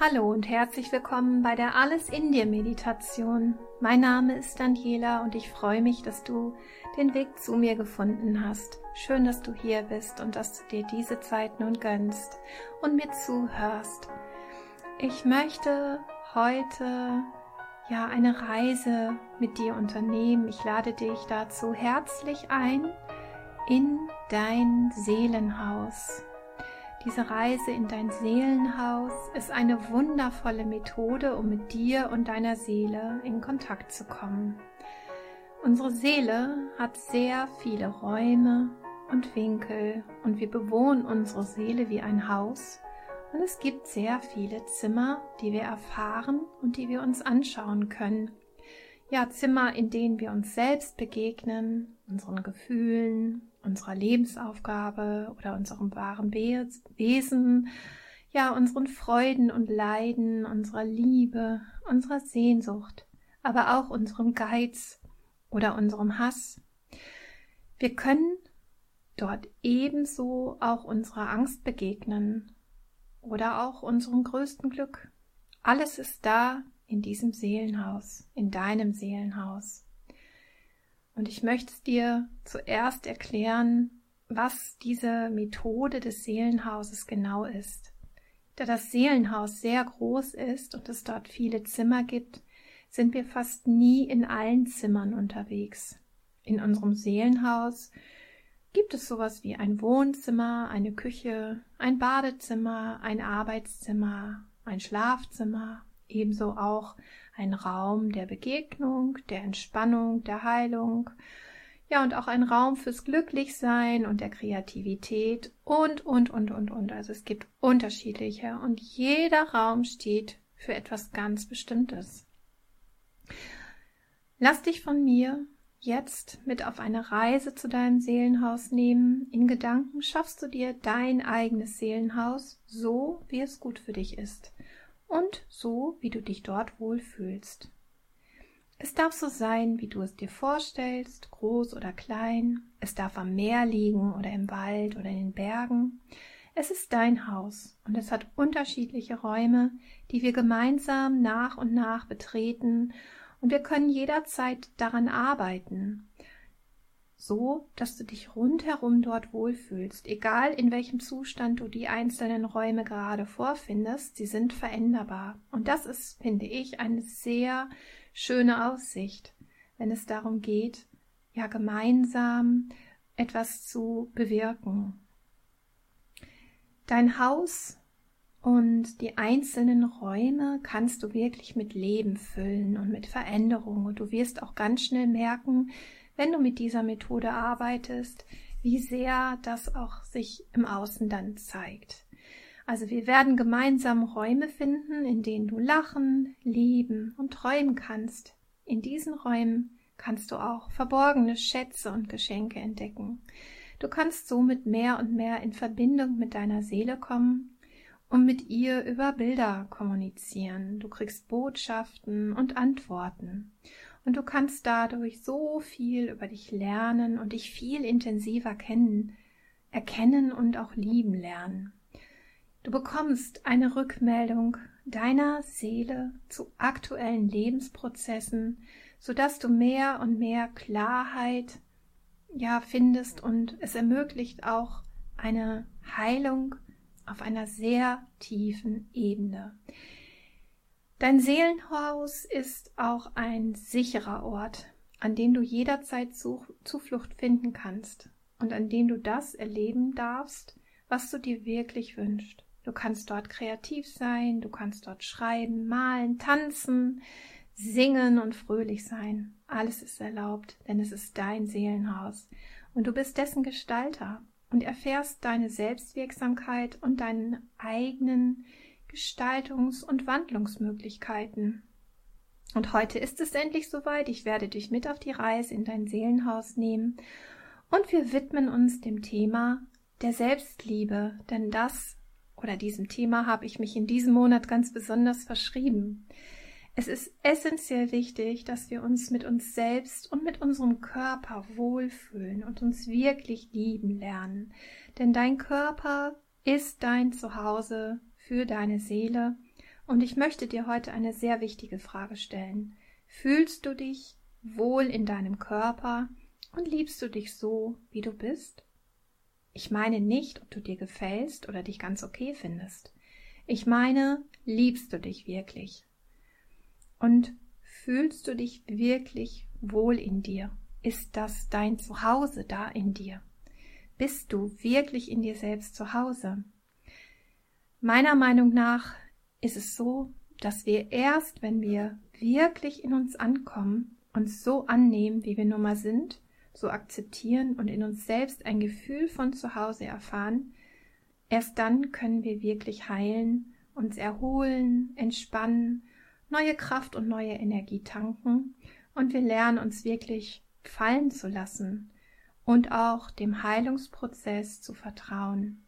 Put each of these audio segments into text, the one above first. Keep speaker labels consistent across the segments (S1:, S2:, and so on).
S1: Hallo und herzlich willkommen bei der Alles in dir Meditation. Mein Name ist Daniela und ich freue mich, dass du den Weg zu mir gefunden hast. Schön, dass du hier bist und dass du dir diese Zeit nun gönnst und mir zuhörst. Ich möchte heute ja eine Reise mit dir unternehmen. Ich lade dich dazu herzlich ein in dein Seelenhaus. Diese Reise in dein Seelenhaus ist eine wundervolle Methode, um mit dir und deiner Seele in Kontakt zu kommen. Unsere Seele hat sehr viele Räume und Winkel und wir bewohnen unsere Seele wie ein Haus und es gibt sehr viele Zimmer, die wir erfahren und die wir uns anschauen können. Ja, Zimmer, in denen wir uns selbst begegnen, unseren Gefühlen, unserer Lebensaufgabe oder unserem wahren Wesen, ja, unseren Freuden und Leiden, unserer Liebe, unserer Sehnsucht, aber auch unserem Geiz oder unserem Hass. Wir können dort ebenso auch unserer Angst begegnen oder auch unserem größten Glück. Alles ist da in diesem Seelenhaus, in deinem Seelenhaus. Und ich möchte dir zuerst erklären, was diese Methode des Seelenhauses genau ist. Da das Seelenhaus sehr groß ist und es dort viele Zimmer gibt, sind wir fast nie in allen Zimmern unterwegs. In unserem Seelenhaus gibt es sowas wie ein Wohnzimmer, eine Küche, ein Badezimmer, ein Arbeitszimmer, ein Schlafzimmer, ebenso auch ein Raum der Begegnung, der Entspannung, der Heilung, ja, und auch ein Raum fürs Glücklichsein und der Kreativität und, und, und, und, und. Also es gibt unterschiedliche und jeder Raum steht für etwas ganz Bestimmtes. Lass dich von mir jetzt mit auf eine Reise zu deinem Seelenhaus nehmen. In Gedanken schaffst du dir dein eigenes Seelenhaus, so wie es gut für dich ist und so, wie du dich dort wohlfühlst. Es darf so sein, wie du es dir vorstellst, groß oder klein. Es darf am Meer liegen oder im Wald oder in den Bergen. Es ist dein Haus und es hat unterschiedliche Räume, die wir gemeinsam nach und nach betreten und wir können jederzeit daran arbeiten, so dass du dich rundherum dort wohlfühlst. Egal in welchem Zustand du die einzelnen Räume gerade vorfindest, sie sind veränderbar. Und das ist, finde ich, eine sehr schöne Aussicht, wenn es darum geht, ja gemeinsam etwas zu bewirken. Dein Haus und die einzelnen Räume kannst du wirklich mit Leben füllen und mit Veränderung. Und du wirst auch ganz schnell merken, wenn du mit dieser Methode arbeitest, wie sehr das auch sich im Außen dann zeigt. Also wir werden gemeinsam Räume finden, in denen du lachen, lieben und träumen kannst. In diesen Räumen kannst du auch verborgene Schätze und Geschenke entdecken. Du kannst somit mehr und mehr in Verbindung mit deiner Seele kommen und mit ihr über Bilder kommunizieren. Du kriegst Botschaften und Antworten und du kannst dadurch so viel über dich lernen und dich viel intensiver kennen, erkennen und auch lieben lernen. Du bekommst eine Rückmeldung deiner Seele zu aktuellen Lebensprozessen, sodass du mehr und mehr Klarheit ja findest und es ermöglicht auch eine Heilung auf einer sehr tiefen Ebene. Dein Seelenhaus ist auch ein sicherer Ort, an dem du jederzeit Zuflucht finden kannst und an dem du das erleben darfst, was du dir wirklich wünschst. Du kannst dort kreativ sein, du kannst dort schreiben, malen, tanzen, singen und fröhlich sein. Alles ist erlaubt, denn es ist dein Seelenhaus und du bist dessen Gestalter und erfährst deine Selbstwirksamkeit und deinen eigenen Gestaltungs- und Wandlungsmöglichkeiten. Und heute ist es endlich soweit. Ich werde dich mit auf die Reise in dein Seelenhaus nehmen und wir widmen uns dem Thema der Selbstliebe, denn das oder diesem Thema habe ich mich in diesem Monat ganz besonders verschrieben. Es ist essentiell wichtig, dass wir uns mit uns selbst und mit unserem Körper wohlfühlen und uns wirklich lieben lernen. Denn dein Körper ist dein Zuhause für deine Seele und ich möchte dir heute eine sehr wichtige Frage stellen. Fühlst du dich wohl in deinem Körper und liebst du dich so, wie du bist? Ich meine nicht, ob du dir gefällst oder dich ganz okay findest. Ich meine, liebst du dich wirklich? Und fühlst du dich wirklich wohl in dir? Ist das dein Zuhause da in dir? Bist du wirklich in dir selbst zu Hause? Meiner Meinung nach ist es so, dass wir erst, wenn wir wirklich in uns ankommen, uns so annehmen, wie wir nun mal sind, so akzeptieren und in uns selbst ein Gefühl von Zuhause erfahren, erst dann können wir wirklich heilen, uns erholen, entspannen, neue Kraft und neue Energie tanken und wir lernen uns wirklich fallen zu lassen und auch dem Heilungsprozess zu vertrauen.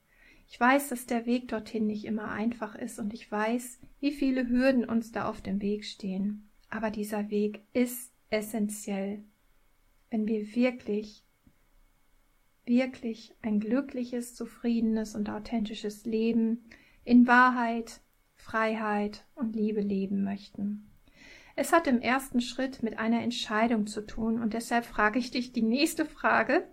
S1: Ich weiß, dass der Weg dorthin nicht immer einfach ist und ich weiß, wie viele Hürden uns da auf dem Weg stehen. Aber dieser Weg ist essentiell, wenn wir wirklich, wirklich ein glückliches, zufriedenes und authentisches Leben in Wahrheit, Freiheit und Liebe leben möchten. Es hat im ersten Schritt mit einer Entscheidung zu tun und deshalb frage ich dich die nächste Frage.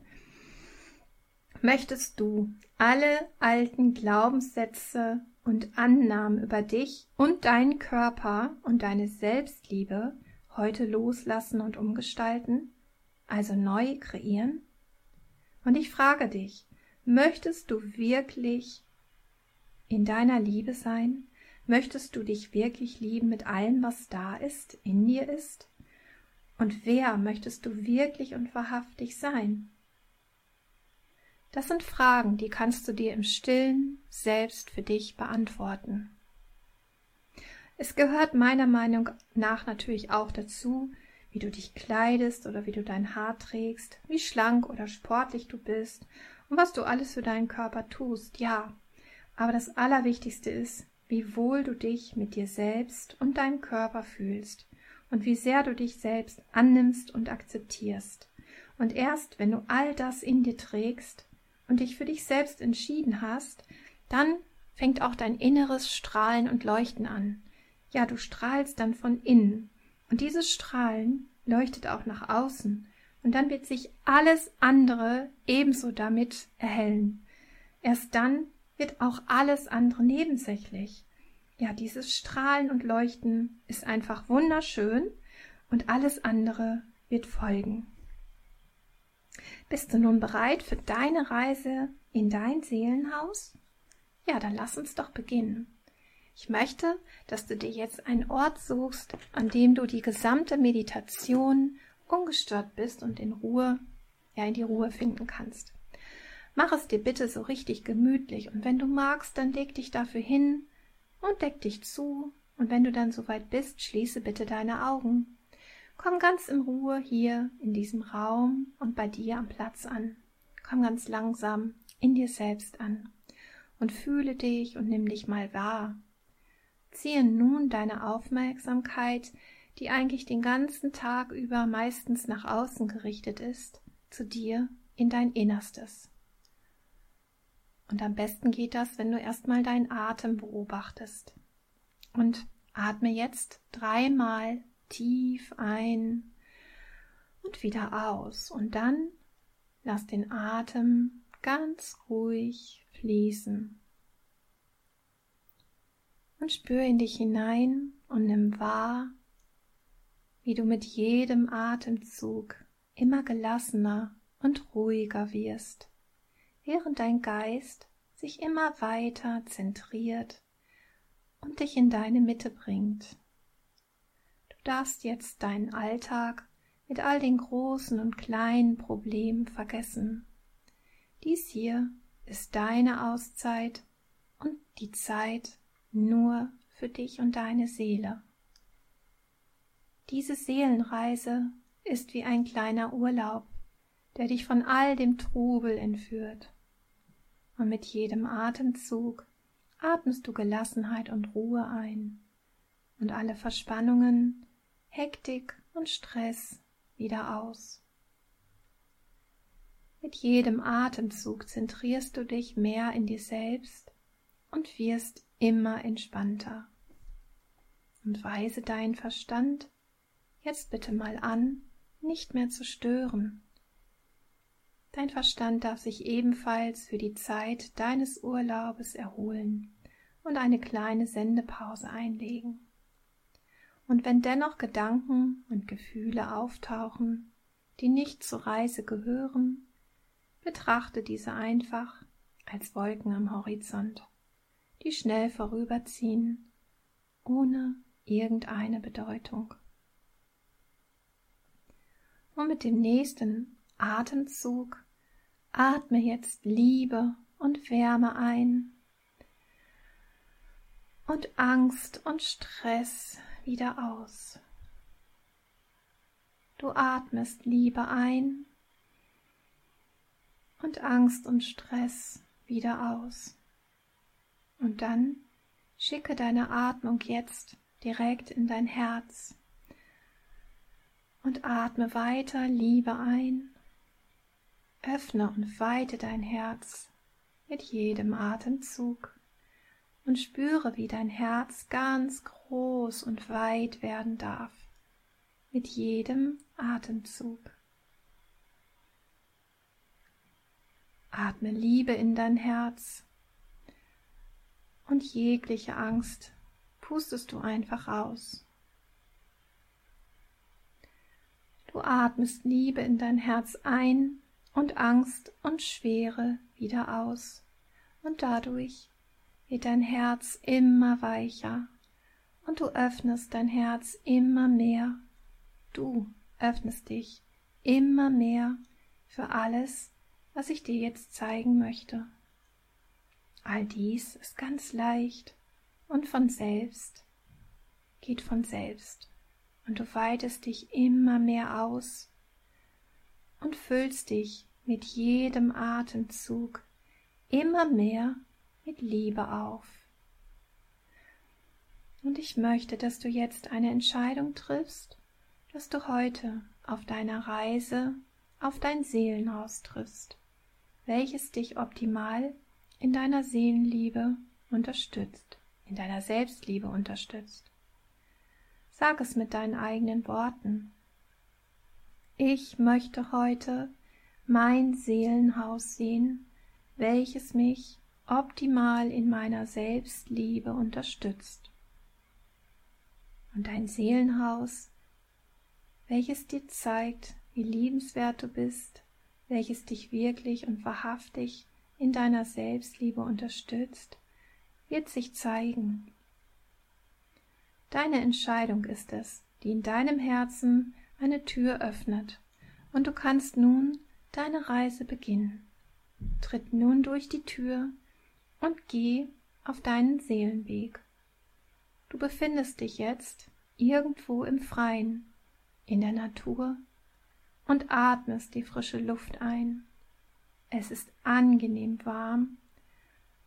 S1: Möchtest du alle alten Glaubenssätze und Annahmen über dich und deinen Körper und deine Selbstliebe heute loslassen und umgestalten, also neu kreieren? Und ich frage dich, möchtest du wirklich in deiner Liebe sein? Möchtest du dich wirklich lieben mit allem, was da ist, in dir ist? Und wer möchtest du wirklich und wahrhaftig sein? Das sind Fragen, die kannst du dir im stillen selbst für dich beantworten. Es gehört meiner Meinung nach natürlich auch dazu, wie du dich kleidest oder wie du dein Haar trägst, wie schlank oder sportlich du bist und was du alles für deinen Körper tust, ja. Aber das Allerwichtigste ist, wie wohl du dich mit dir selbst und deinem Körper fühlst und wie sehr du dich selbst annimmst und akzeptierst. Und erst wenn du all das in dir trägst, und dich für dich selbst entschieden hast, dann fängt auch dein inneres Strahlen und Leuchten an. Ja, du strahlst dann von innen. Und dieses Strahlen leuchtet auch nach außen. Und dann wird sich alles andere ebenso damit erhellen. Erst dann wird auch alles andere nebensächlich. Ja, dieses Strahlen und Leuchten ist einfach wunderschön und alles andere wird folgen. Bist du nun bereit für deine Reise in dein Seelenhaus? Ja, dann lass uns doch beginnen. Ich möchte, dass du dir jetzt einen Ort suchst, an dem du die gesamte Meditation ungestört bist und in Ruhe, ja, in die Ruhe finden kannst. Mach es dir bitte so richtig gemütlich und wenn du magst, dann leg dich dafür hin und deck dich zu und wenn du dann soweit bist, schließe bitte deine Augen. Komm ganz in Ruhe hier in diesem Raum und bei dir am Platz an. Komm ganz langsam in dir selbst an und fühle dich und nimm dich mal wahr. Ziehe nun deine Aufmerksamkeit, die eigentlich den ganzen Tag über meistens nach außen gerichtet ist, zu dir in dein Innerstes. Und am besten geht das, wenn du erstmal deinen Atem beobachtest. Und atme jetzt dreimal tief ein und wieder aus. Und dann lass den Atem ganz ruhig fließen. Und spür in dich hinein und nimm wahr, wie du mit jedem Atemzug immer gelassener und ruhiger wirst, während dein Geist sich immer weiter zentriert und dich in deine Mitte bringt darfst jetzt deinen Alltag mit all den großen und kleinen Problemen vergessen. Dies hier ist deine Auszeit und die Zeit nur für dich und deine Seele. Diese Seelenreise ist wie ein kleiner Urlaub, der dich von all dem Trubel entführt. Und mit jedem Atemzug atmest du Gelassenheit und Ruhe ein, und alle Verspannungen Hektik und Stress wieder aus. Mit jedem Atemzug zentrierst du dich mehr in dir selbst und wirst immer entspannter. Und weise deinen Verstand jetzt bitte mal an, nicht mehr zu stören. Dein Verstand darf sich ebenfalls für die Zeit deines Urlaubes erholen und eine kleine Sendepause einlegen. Und wenn dennoch Gedanken und Gefühle auftauchen, die nicht zur Reise gehören, betrachte diese einfach als Wolken am Horizont, die schnell vorüberziehen, ohne irgendeine Bedeutung. Und mit dem nächsten Atemzug atme jetzt Liebe und Wärme ein und Angst und Stress wieder aus. Du atmest Liebe ein und Angst und Stress wieder aus. Und dann schicke deine Atmung jetzt direkt in dein Herz und atme weiter Liebe ein. Öffne und weite dein Herz mit jedem Atemzug und spüre, wie dein Herz ganz groß und weit werden darf mit jedem Atemzug. Atme Liebe in dein Herz und jegliche Angst pustest du einfach aus. Du atmest Liebe in dein Herz ein und Angst und Schwere wieder aus. Und dadurch wird dein Herz immer weicher und du öffnest dein Herz immer mehr. Du öffnest dich immer mehr für alles, was ich dir jetzt zeigen möchte. All dies ist ganz leicht und von selbst, geht von selbst und du weitest dich immer mehr aus und füllst dich mit jedem Atemzug immer mehr mit Liebe auf. Und ich möchte, dass du jetzt eine Entscheidung triffst, dass du heute auf deiner Reise auf dein Seelenhaus triffst, welches dich optimal in deiner Seelenliebe unterstützt, in deiner Selbstliebe unterstützt. Sag es mit deinen eigenen Worten. Ich möchte heute mein Seelenhaus sehen, welches mich optimal in meiner Selbstliebe unterstützt. Und dein Seelenhaus, welches dir zeigt, wie liebenswert du bist, welches dich wirklich und wahrhaftig in deiner Selbstliebe unterstützt, wird sich zeigen Deine Entscheidung ist es, die in deinem Herzen eine Tür öffnet, und du kannst nun deine Reise beginnen. Tritt nun durch die Tür und geh auf deinen Seelenweg. Du befindest dich jetzt irgendwo im Freien, in der Natur und atmest die frische Luft ein. Es ist angenehm warm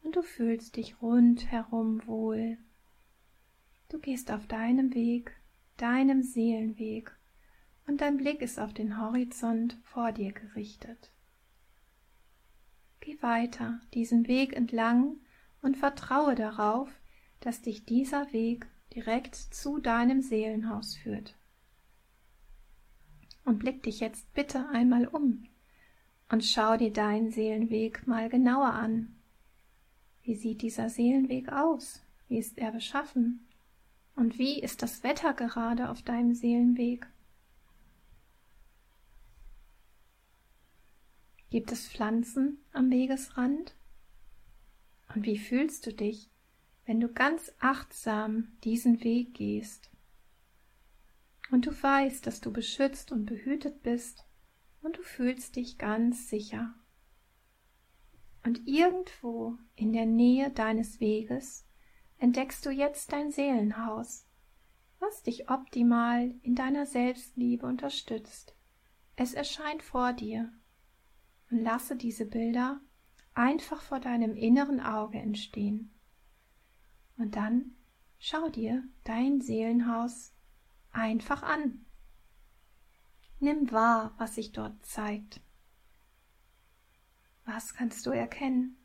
S1: und du fühlst dich rundherum wohl. Du gehst auf deinem Weg, deinem Seelenweg, und dein Blick ist auf den Horizont vor dir gerichtet. Geh weiter diesen Weg entlang und vertraue darauf, dass dich dieser Weg direkt zu deinem Seelenhaus führt. Und blick dich jetzt bitte einmal um und schau dir deinen Seelenweg mal genauer an. Wie sieht dieser Seelenweg aus? Wie ist er beschaffen? Und wie ist das Wetter gerade auf deinem Seelenweg? Gibt es Pflanzen am Wegesrand? Und wie fühlst du dich, wenn du ganz achtsam diesen Weg gehst? Und du weißt, dass du beschützt und behütet bist und du fühlst dich ganz sicher. Und irgendwo in der Nähe deines Weges entdeckst du jetzt dein Seelenhaus, was dich optimal in deiner Selbstliebe unterstützt. Es erscheint vor dir und lasse diese Bilder einfach vor deinem inneren Auge entstehen. Und dann schau dir dein Seelenhaus einfach an. Nimm wahr, was sich dort zeigt. Was kannst du erkennen?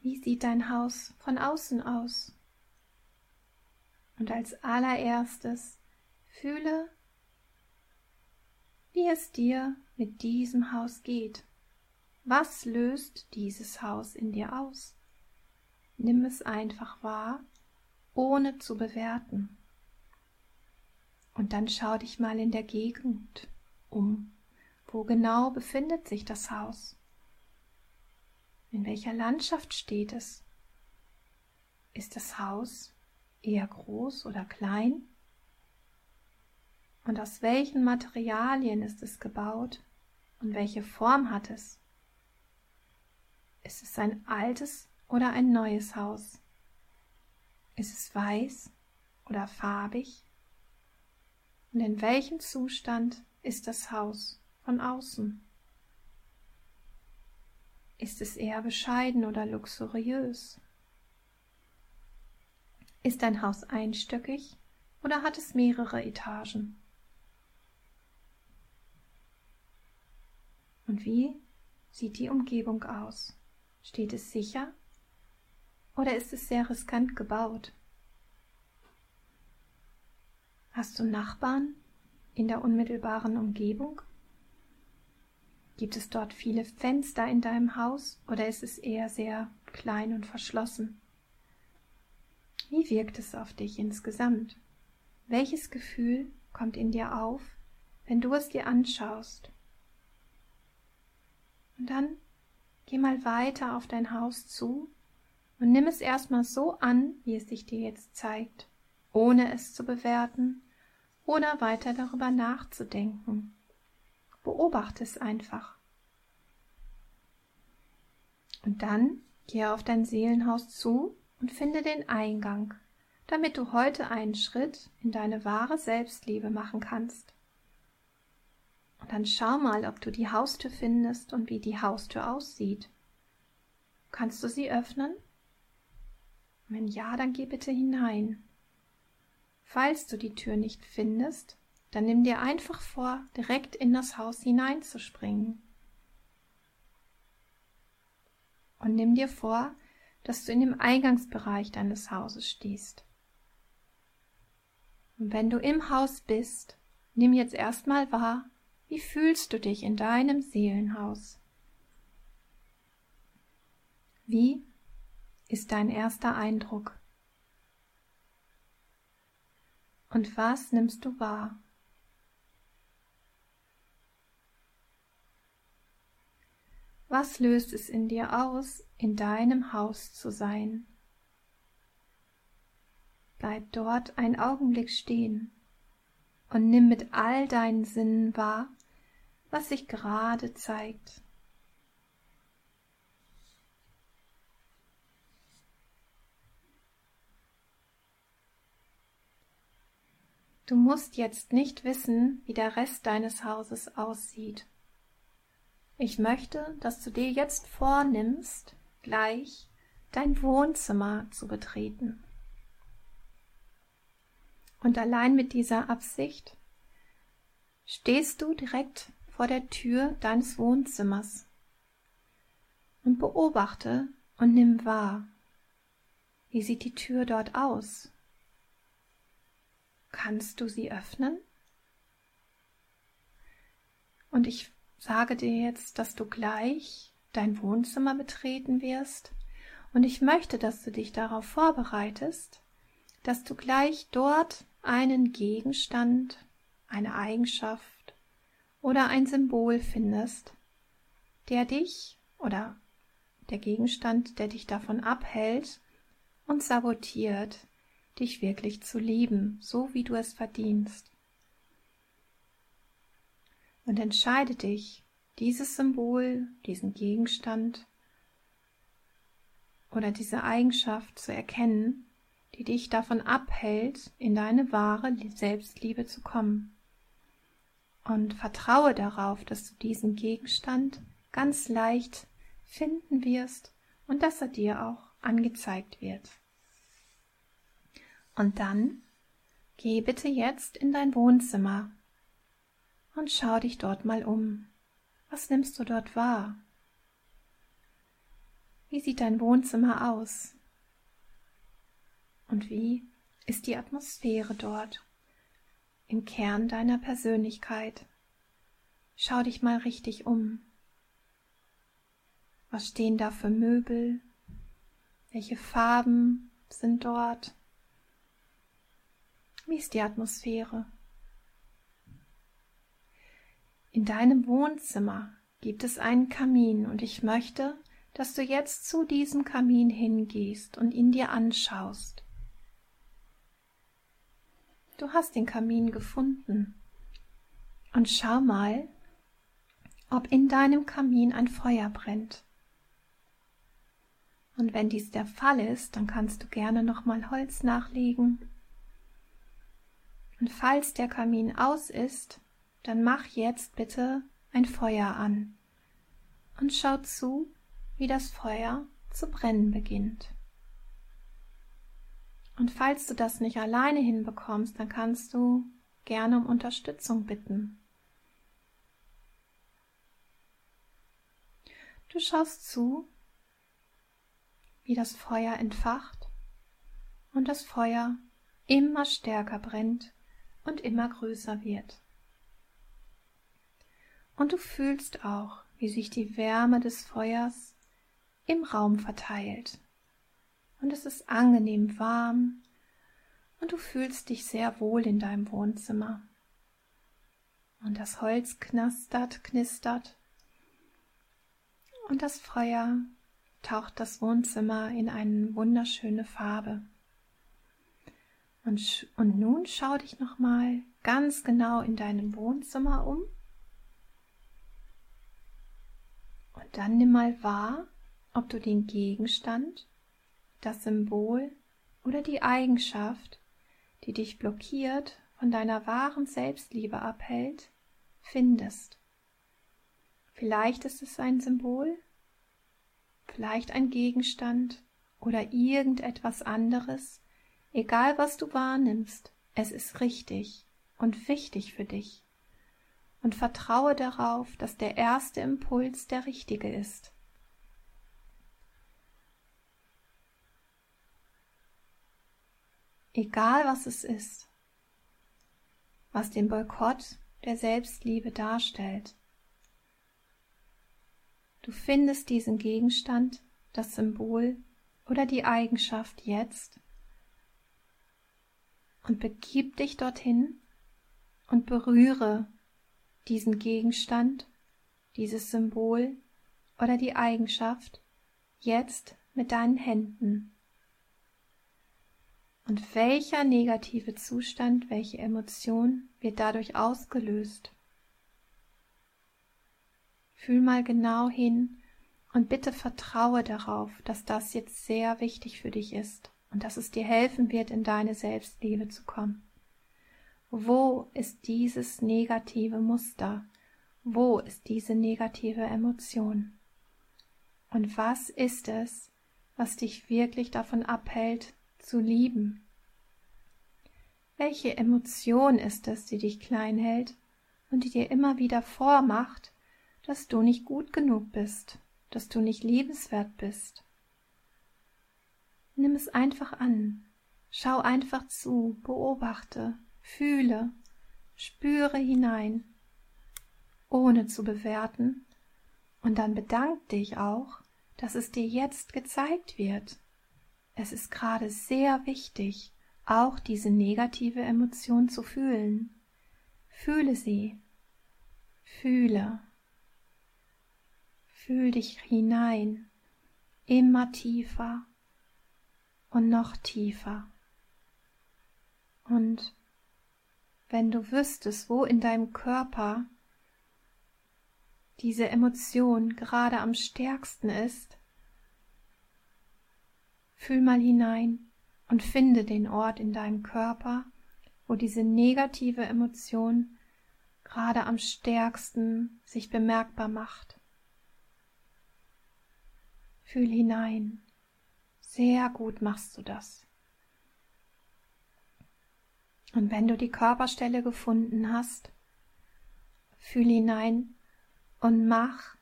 S1: Wie sieht dein Haus von außen aus? Und als allererstes fühle, wie es dir mit diesem Haus geht. Was löst dieses Haus in dir aus? Nimm es einfach wahr, ohne zu bewerten. Und dann schau dich mal in der Gegend um. Wo genau befindet sich das Haus? In welcher Landschaft steht es? Ist das Haus eher groß oder klein? Und aus welchen Materialien ist es gebaut und welche Form hat es? Ist es ein altes oder ein neues Haus? Ist es weiß oder farbig? Und in welchem Zustand ist das Haus von außen? Ist es eher bescheiden oder luxuriös? Ist dein Haus einstöckig oder hat es mehrere Etagen? Und wie sieht die Umgebung aus? Steht es sicher oder ist es sehr riskant gebaut? Hast du Nachbarn in der unmittelbaren Umgebung? Gibt es dort viele Fenster in deinem Haus oder ist es eher sehr klein und verschlossen? Wie wirkt es auf dich insgesamt? Welches Gefühl kommt in dir auf, wenn du es dir anschaust? Und dann geh mal weiter auf dein Haus zu und nimm es erstmal so an, wie es sich dir jetzt zeigt, ohne es zu bewerten oder weiter darüber nachzudenken. Beobachte es einfach. Und dann gehe auf dein Seelenhaus zu und finde den Eingang, damit du heute einen Schritt in deine wahre Selbstliebe machen kannst. Und dann schau mal, ob du die Haustür findest und wie die Haustür aussieht. Kannst du sie öffnen? Wenn ja, dann geh bitte hinein. Falls du die Tür nicht findest, dann nimm dir einfach vor, direkt in das Haus hineinzuspringen. Und nimm dir vor, dass du in dem Eingangsbereich deines Hauses stehst. Und wenn du im Haus bist, nimm jetzt erstmal wahr, wie fühlst du dich in deinem Seelenhaus? Wie ist dein erster Eindruck? Und was nimmst du wahr? Was löst es in dir aus, in deinem Haus zu sein? Bleib dort ein Augenblick stehen und nimm mit all deinen Sinnen wahr, was sich gerade zeigt. Du musst jetzt nicht wissen, wie der Rest deines Hauses aussieht. Ich möchte, dass du dir jetzt vornimmst, gleich dein Wohnzimmer zu betreten. Und allein mit dieser Absicht stehst du direkt vor der Tür deines Wohnzimmers und beobachte und nimm wahr, wie sieht die Tür dort aus? Kannst du sie öffnen? Und ich sage dir jetzt, dass du gleich dein Wohnzimmer betreten wirst, und ich möchte, dass du dich darauf vorbereitest, dass du gleich dort einen Gegenstand, eine Eigenschaft oder ein Symbol findest, der dich oder der Gegenstand, der dich davon abhält und sabotiert, dich wirklich zu lieben, so wie du es verdienst. Und entscheide dich, dieses Symbol, diesen Gegenstand oder diese Eigenschaft zu erkennen, die dich davon abhält, in deine wahre Selbstliebe zu kommen. Und vertraue darauf, dass du diesen Gegenstand ganz leicht finden wirst und dass er dir auch angezeigt wird. Und dann geh bitte jetzt in dein Wohnzimmer und schau dich dort mal um. Was nimmst du dort wahr? Wie sieht dein Wohnzimmer aus? Und wie ist die Atmosphäre dort, im Kern deiner Persönlichkeit? Schau dich mal richtig um. Was stehen da für Möbel? Welche Farben sind dort? Wie ist die Atmosphäre? In deinem Wohnzimmer gibt es einen Kamin und ich möchte, dass du jetzt zu diesem Kamin hingehst und ihn dir anschaust. Du hast den Kamin gefunden und schau mal, ob in deinem Kamin ein Feuer brennt. Und wenn dies der Fall ist, dann kannst du gerne nochmal Holz nachlegen. Und falls der Kamin aus ist, dann mach jetzt bitte ein Feuer an und schau zu, wie das Feuer zu brennen beginnt. Und falls du das nicht alleine hinbekommst, dann kannst du gerne um Unterstützung bitten. Du schaust zu, wie das Feuer entfacht und das Feuer immer stärker brennt und immer größer wird. Und du fühlst auch, wie sich die Wärme des Feuers im Raum verteilt. Und es ist angenehm warm und du fühlst dich sehr wohl in deinem Wohnzimmer. Und das Holz knastert, knistert und das Feuer taucht das Wohnzimmer in eine wunderschöne Farbe. Und, und nun schau dich nochmal ganz genau in deinem Wohnzimmer um. Und dann nimm mal wahr, ob du den Gegenstand, das Symbol oder die Eigenschaft, die dich blockiert, von deiner wahren Selbstliebe abhält, findest. Vielleicht ist es ein Symbol, vielleicht ein Gegenstand oder irgendetwas anderes, egal was du wahrnimmst, es ist richtig und wichtig für dich. Und vertraue darauf, dass der erste Impuls der richtige ist. Egal was es ist, was den Boykott der Selbstliebe darstellt, Du findest diesen Gegenstand, das Symbol oder die Eigenschaft jetzt und begib dich dorthin und berühre diesen Gegenstand, dieses Symbol oder die Eigenschaft jetzt mit deinen Händen. Und welcher negative Zustand, welche Emotion wird dadurch ausgelöst? Fühl mal genau hin und bitte vertraue darauf, dass das jetzt sehr wichtig für dich ist und dass es dir helfen wird, in deine Selbstliebe zu kommen. Wo ist dieses negative Muster? Wo ist diese negative Emotion? Und was ist es, was dich wirklich davon abhält, zu lieben? Welche Emotion ist es, die dich klein hält und die dir immer wieder vormacht, dass du nicht gut genug bist, dass du nicht liebenswert bist. Nimm es einfach an, schau einfach zu, beobachte, fühle, spüre hinein, ohne zu bewerten, und dann bedank dich auch, dass es dir jetzt gezeigt wird. Es ist gerade sehr wichtig, auch diese negative Emotion zu fühlen. Fühle sie. Fühle. Fühl dich hinein, immer tiefer und noch tiefer. Und wenn du wüsstest, wo in deinem Körper diese Emotion gerade am stärksten ist, fühl mal hinein und finde den Ort in deinem Körper, wo diese negative Emotion gerade am stärksten sich bemerkbar macht. Fühl hinein. Sehr gut machst du das. Und wenn du die Körperstelle gefunden hast, fühl hinein und mach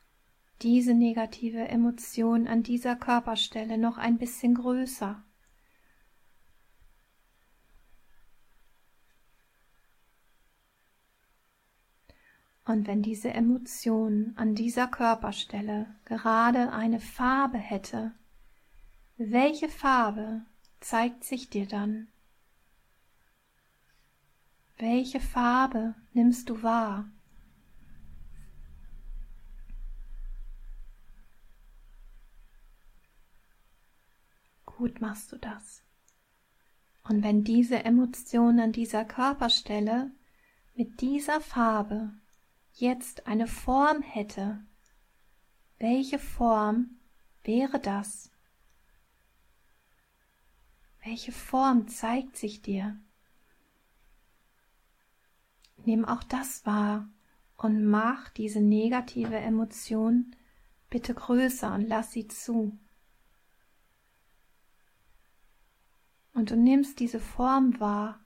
S1: diese negative Emotion an dieser Körperstelle noch ein bisschen größer. Und wenn diese Emotion an dieser Körperstelle gerade eine Farbe hätte, welche Farbe zeigt sich dir dann? Welche Farbe nimmst du wahr? Gut machst du das. Und wenn diese Emotion an dieser Körperstelle mit dieser Farbe jetzt eine Form hätte, welche Form wäre das? Welche Form zeigt sich dir? Nimm auch das wahr und mach diese negative Emotion bitte größer und lass sie zu. Und du nimmst diese Form wahr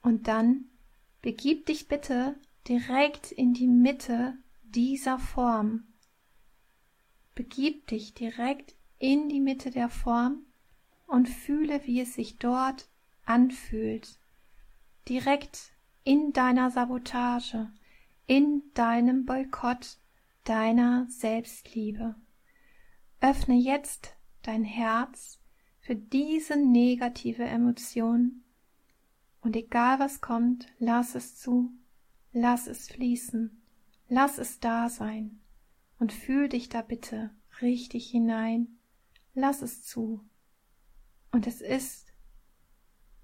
S1: und dann begib dich bitte direkt in die Mitte dieser Form. Begib dich direkt in die Mitte der Form und fühle, wie es sich dort anfühlt. Direkt in deiner Sabotage, in deinem Boykott deiner Selbstliebe. Öffne jetzt dein Herz für diese negative Emotion und egal was kommt, lass es zu Lass es fließen, lass es da sein und fühl dich da bitte richtig hinein. Lass es zu. Und es ist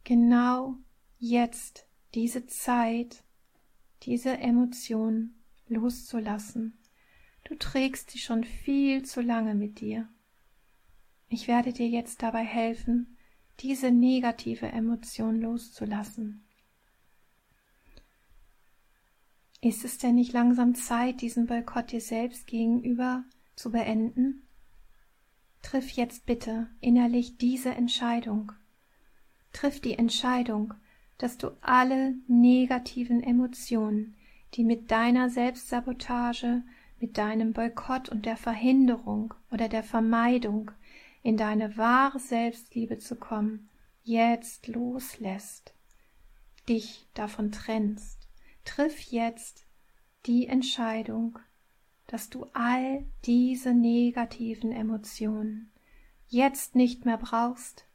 S1: genau jetzt diese Zeit, diese Emotion loszulassen. Du trägst sie schon viel zu lange mit dir. Ich werde dir jetzt dabei helfen, diese negative Emotion loszulassen. Ist es denn nicht langsam Zeit, diesen Boykott dir selbst gegenüber zu beenden? Triff jetzt bitte innerlich diese Entscheidung. Triff die Entscheidung, dass du alle negativen Emotionen, die mit deiner Selbstsabotage, mit deinem Boykott und der Verhinderung oder der Vermeidung in deine wahre Selbstliebe zu kommen, jetzt loslässt, dich davon trennst. Triff jetzt die Entscheidung, dass du all diese negativen Emotionen jetzt nicht mehr brauchst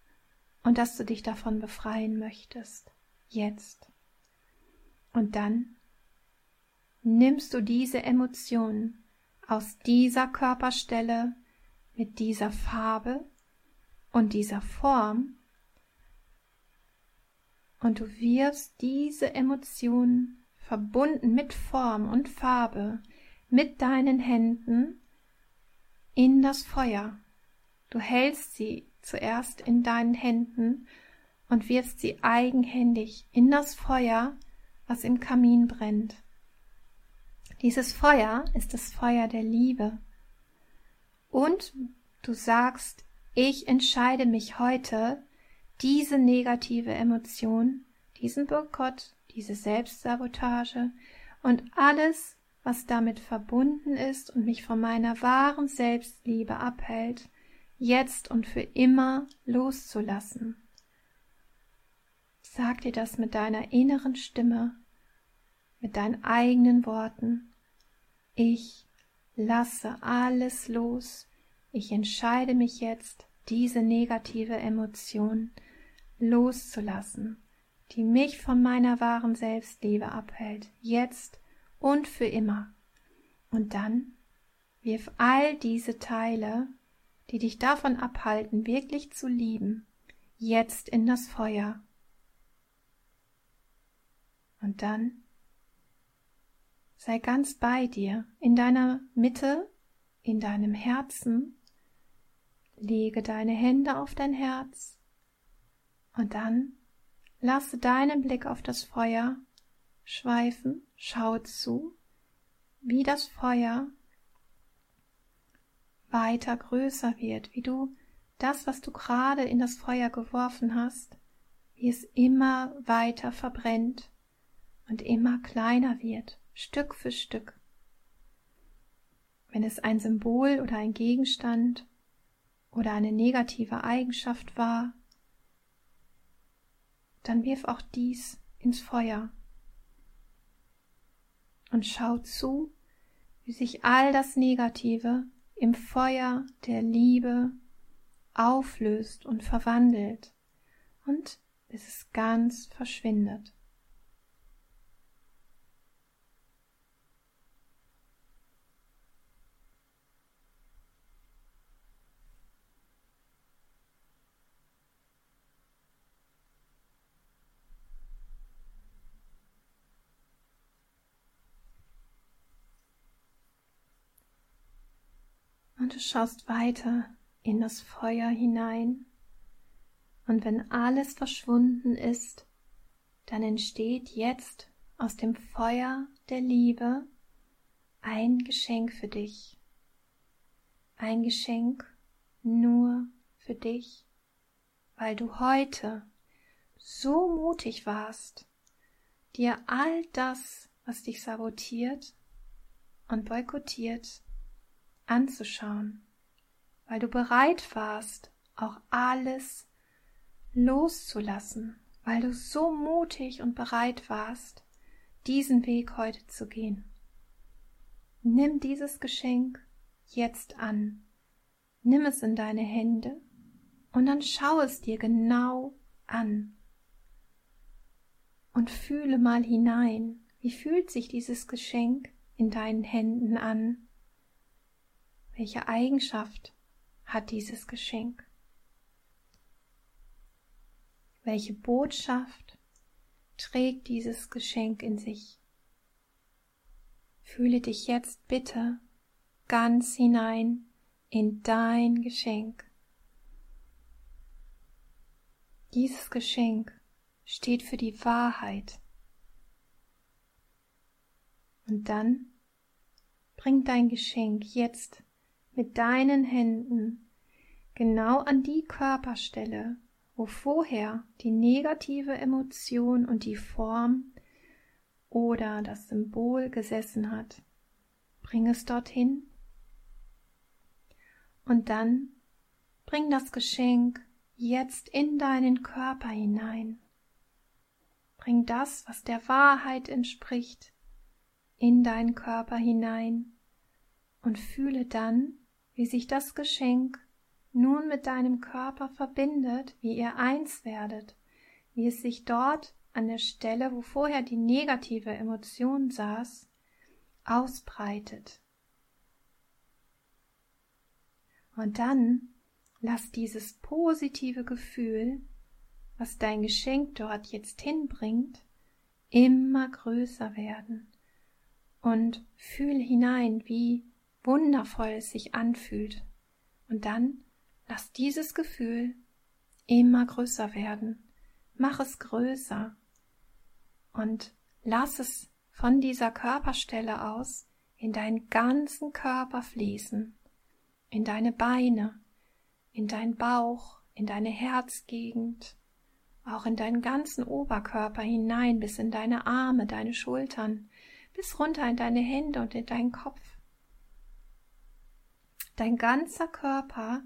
S1: und dass du dich davon befreien möchtest. Jetzt. Und dann nimmst du diese Emotionen aus dieser Körperstelle mit dieser Farbe und dieser Form und du wirfst diese Emotionen verbunden mit Form und Farbe, mit deinen Händen in das Feuer. Du hältst sie zuerst in deinen Händen und wirfst sie eigenhändig in das Feuer, was im Kamin brennt. Dieses Feuer ist das Feuer der Liebe. Und du sagst, ich entscheide mich heute, diese negative Emotion, diesen Boykott, diese Selbstsabotage und alles, was damit verbunden ist und mich von meiner wahren Selbstliebe abhält, jetzt und für immer loszulassen. Sag dir das mit deiner inneren Stimme, mit deinen eigenen Worten. Ich lasse alles los. Ich entscheide mich jetzt, diese negative Emotion loszulassen die mich von meiner wahren Selbstliebe abhält, jetzt und für immer. Und dann wirf all diese Teile, die dich davon abhalten, wirklich zu lieben, jetzt in das Feuer. Und dann sei ganz bei dir, in deiner Mitte, in deinem Herzen, lege deine Hände auf dein Herz und dann Lasse deinen Blick auf das Feuer schweifen, schau zu, wie das Feuer weiter größer wird, wie du das, was du gerade in das Feuer geworfen hast, wie es immer weiter verbrennt und immer kleiner wird, Stück für Stück. wenn es ein Symbol oder ein Gegenstand oder eine negative Eigenschaft war, dann wirf auch dies ins Feuer und schau zu, wie sich all das Negative im Feuer der Liebe auflöst und verwandelt und bis es ganz verschwindet. Und du schaust weiter in das Feuer hinein. Und wenn alles verschwunden ist, dann entsteht jetzt aus dem Feuer der Liebe ein Geschenk für dich. Ein Geschenk nur für dich, weil du heute so mutig warst, dir all das, was dich sabotiert und boykottiert, anzuschauen, weil du bereit warst, auch alles loszulassen, weil du so mutig und bereit warst, diesen Weg heute zu gehen. Nimm dieses Geschenk jetzt an, nimm es in deine Hände und dann schau es dir genau an. Und fühle mal hinein, wie fühlt sich dieses Geschenk in deinen Händen an welche Eigenschaft hat dieses Geschenk? Welche Botschaft trägt dieses Geschenk in sich? Fühle dich jetzt bitte ganz hinein in dein Geschenk. Dieses Geschenk steht für die Wahrheit. Und dann bring dein Geschenk jetzt mit deinen Händen genau an die Körperstelle, wo vorher die negative Emotion und die Form oder das Symbol gesessen hat. Bring es dorthin und dann bring das Geschenk jetzt in deinen Körper hinein. Bring das, was der Wahrheit entspricht, in deinen Körper hinein und fühle dann, wie sich das Geschenk nun mit deinem Körper verbindet, wie ihr eins werdet, wie es sich dort an der Stelle, wo vorher die negative Emotion saß, ausbreitet. Und dann lass dieses positive Gefühl, was dein Geschenk dort jetzt hinbringt, immer größer werden und fühl hinein, wie wundervoll es sich anfühlt. Und dann lass dieses Gefühl immer größer werden. Mach es größer und lass es von dieser Körperstelle aus in deinen ganzen Körper fließen, in deine Beine, in deinen Bauch, in deine Herzgegend, auch in deinen ganzen Oberkörper hinein bis in deine Arme, deine Schultern, bis runter in deine Hände und in deinen Kopf. Dein ganzer Körper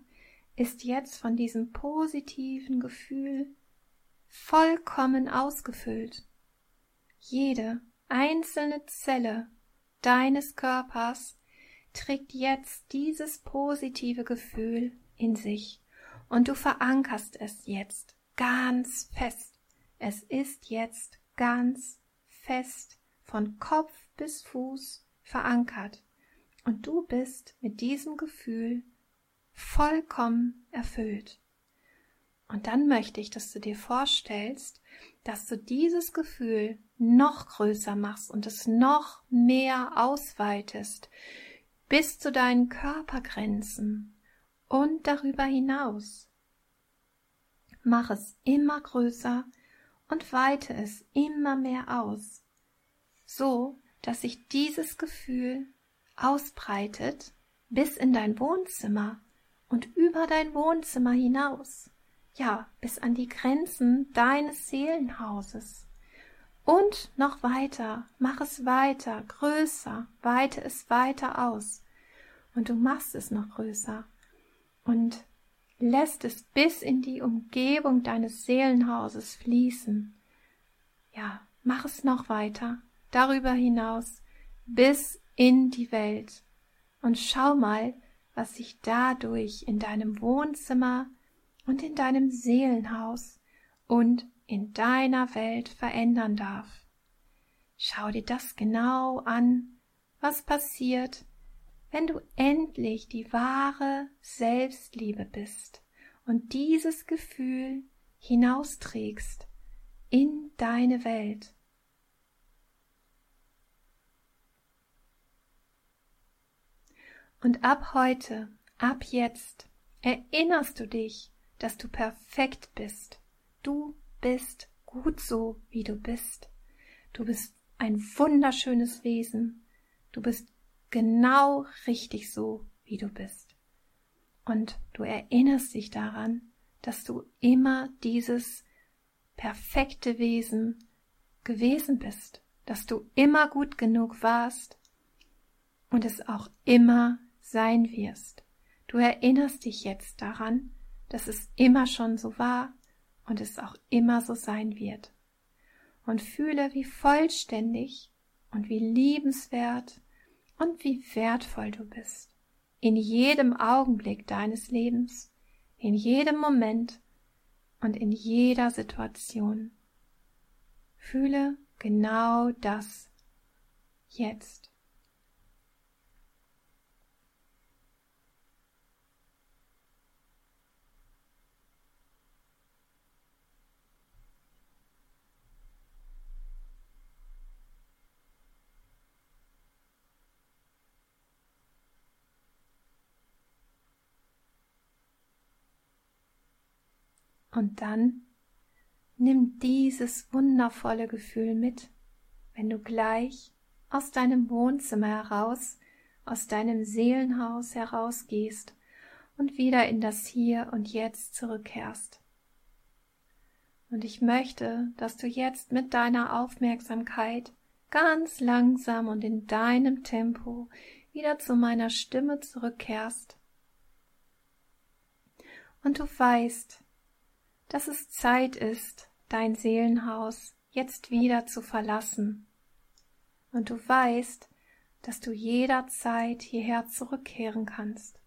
S1: ist jetzt von diesem positiven Gefühl vollkommen ausgefüllt. Jede einzelne Zelle deines Körpers trägt jetzt dieses positive Gefühl in sich und du verankerst es jetzt ganz fest. Es ist jetzt ganz fest von Kopf bis Fuß verankert und du bist mit diesem Gefühl vollkommen erfüllt. Und dann möchte ich, dass du dir vorstellst, dass du dieses Gefühl noch größer machst und es noch mehr ausweitest bis zu deinen Körpergrenzen und darüber hinaus. Mach es immer größer und weite es immer mehr aus, so dass sich dieses Gefühl ausbreitet bis in dein Wohnzimmer und über dein Wohnzimmer hinaus, ja, bis an die Grenzen deines Seelenhauses. Und noch weiter, mach es weiter, größer, weite es weiter aus. und du machst es noch größer und lässt es bis in die Umgebung deines Seelenhauses fließen. Ja, mach es noch weiter, darüber hinaus, bis in die Welt. Und schau mal, was sich dadurch in deinem Wohnzimmer und in deinem Seelenhaus und in deiner Welt verändern darf. Schau dir das genau an, was passiert, wenn du endlich die wahre Selbstliebe bist und dieses Gefühl hinausträgst in deine Welt. Und ab heute, ab jetzt, erinnerst du dich, dass du perfekt bist. Du bist gut so, wie du bist. Du bist ein wunderschönes Wesen. Du bist genau richtig so, wie du bist. Und du erinnerst dich daran, dass du immer dieses perfekte Wesen gewesen bist, dass du immer gut genug warst und es auch immer sein wirst. Du erinnerst dich jetzt daran, dass es immer schon so war und es auch immer so sein wird. Und fühle, wie vollständig und wie liebenswert und wie wertvoll du bist. In jedem Augenblick deines Lebens, in jedem Moment und in jeder Situation. Fühle genau das jetzt. Und dann nimm dieses wundervolle Gefühl mit, wenn du gleich aus deinem Wohnzimmer heraus, aus deinem Seelenhaus herausgehst und wieder in das Hier und Jetzt zurückkehrst. Und ich möchte, dass du jetzt mit deiner Aufmerksamkeit ganz langsam und in deinem Tempo wieder zu meiner Stimme zurückkehrst. Und du weißt, dass es Zeit ist, dein Seelenhaus jetzt wieder zu verlassen. Und du weißt, dass du jederzeit hierher zurückkehren kannst.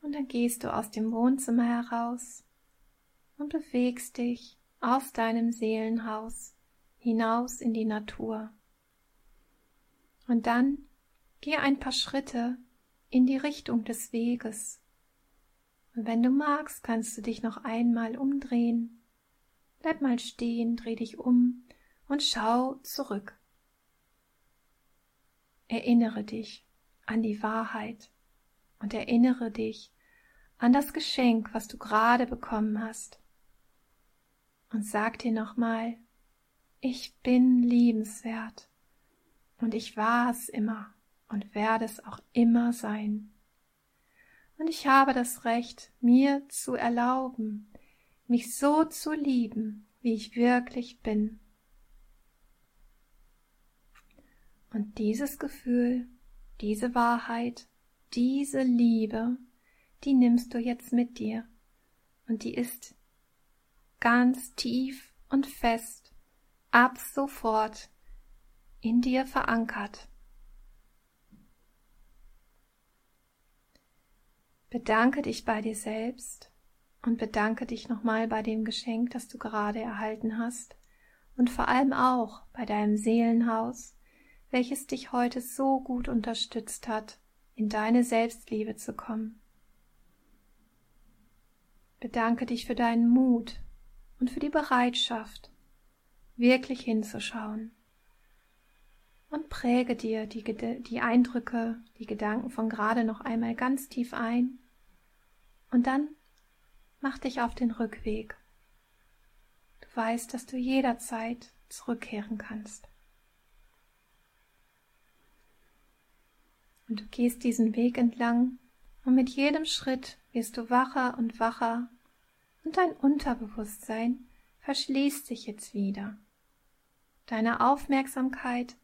S1: Und dann gehst du aus dem Wohnzimmer heraus und bewegst dich aus deinem Seelenhaus hinaus in die Natur. Und dann geh ein paar Schritte in die Richtung des Weges und wenn du magst, kannst du dich noch einmal umdrehen. Bleib mal stehen, dreh dich um und schau zurück. Erinnere dich an die Wahrheit und erinnere dich an das Geschenk, was du gerade bekommen hast. Und sag dir nochmal, ich bin liebenswert und ich war es immer und werde es auch immer sein und ich habe das Recht, mir zu erlauben, mich so zu lieben, wie ich wirklich bin. Und dieses Gefühl, diese Wahrheit, diese Liebe, die nimmst du jetzt mit dir und die ist ganz tief und fest ab sofort in dir verankert. Bedanke dich bei dir selbst und bedanke dich nochmal bei dem Geschenk, das du gerade erhalten hast und vor allem auch bei deinem Seelenhaus, welches dich heute so gut unterstützt hat, in deine Selbstliebe zu kommen. Bedanke dich für deinen Mut und für die Bereitschaft, wirklich hinzuschauen. Und präge dir die, die Eindrücke, die Gedanken von gerade noch einmal ganz tief ein und dann mach dich auf den Rückweg. Du weißt, dass du jederzeit zurückkehren kannst. Und du gehst diesen Weg entlang und mit jedem Schritt wirst du wacher und wacher und dein Unterbewusstsein verschließt sich jetzt wieder. Deine Aufmerksamkeit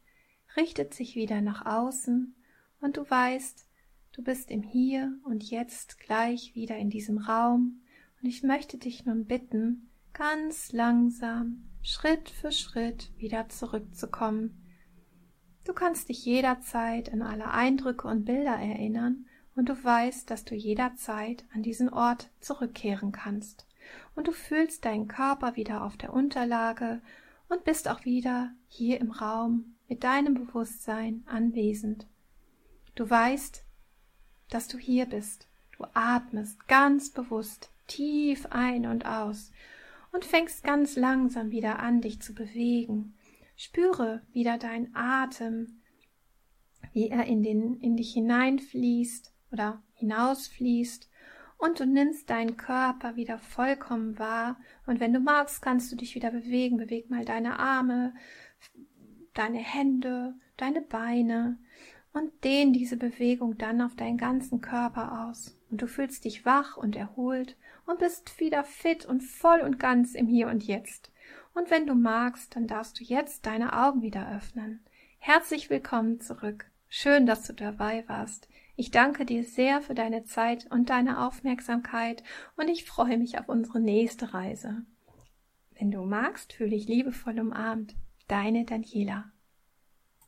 S1: richtet sich wieder nach außen und du weißt, du bist im Hier und Jetzt gleich wieder in diesem Raum und ich möchte dich nun bitten, ganz langsam, Schritt für Schritt wieder zurückzukommen. Du kannst dich jederzeit an alle Eindrücke und Bilder erinnern und du weißt, dass du jederzeit an diesen Ort zurückkehren kannst. Und du fühlst deinen Körper wieder auf der Unterlage und bist auch wieder hier im Raum mit deinem Bewusstsein anwesend. Du weißt, dass du hier bist. Du atmest ganz bewusst tief ein und aus und fängst ganz langsam wieder an, dich zu bewegen. Spüre wieder deinen Atem, wie er in, den, in dich hineinfließt oder hinausfließt und du nimmst deinen Körper wieder vollkommen wahr und wenn du magst, kannst du dich wieder bewegen. Beweg mal deine Arme, deine Hände, deine Beine und dehn diese Bewegung dann auf deinen ganzen Körper aus. Und du fühlst dich wach und erholt und bist wieder fit und voll und ganz im Hier und Jetzt. Und wenn du magst, dann darfst du jetzt deine Augen wieder öffnen. Herzlich willkommen zurück. Schön, dass du dabei warst. Ich danke dir sehr für deine Zeit und deine Aufmerksamkeit und ich freue mich auf unsere nächste Reise. Wenn du magst, fühle dich liebevoll umarmt. Deine Daniela.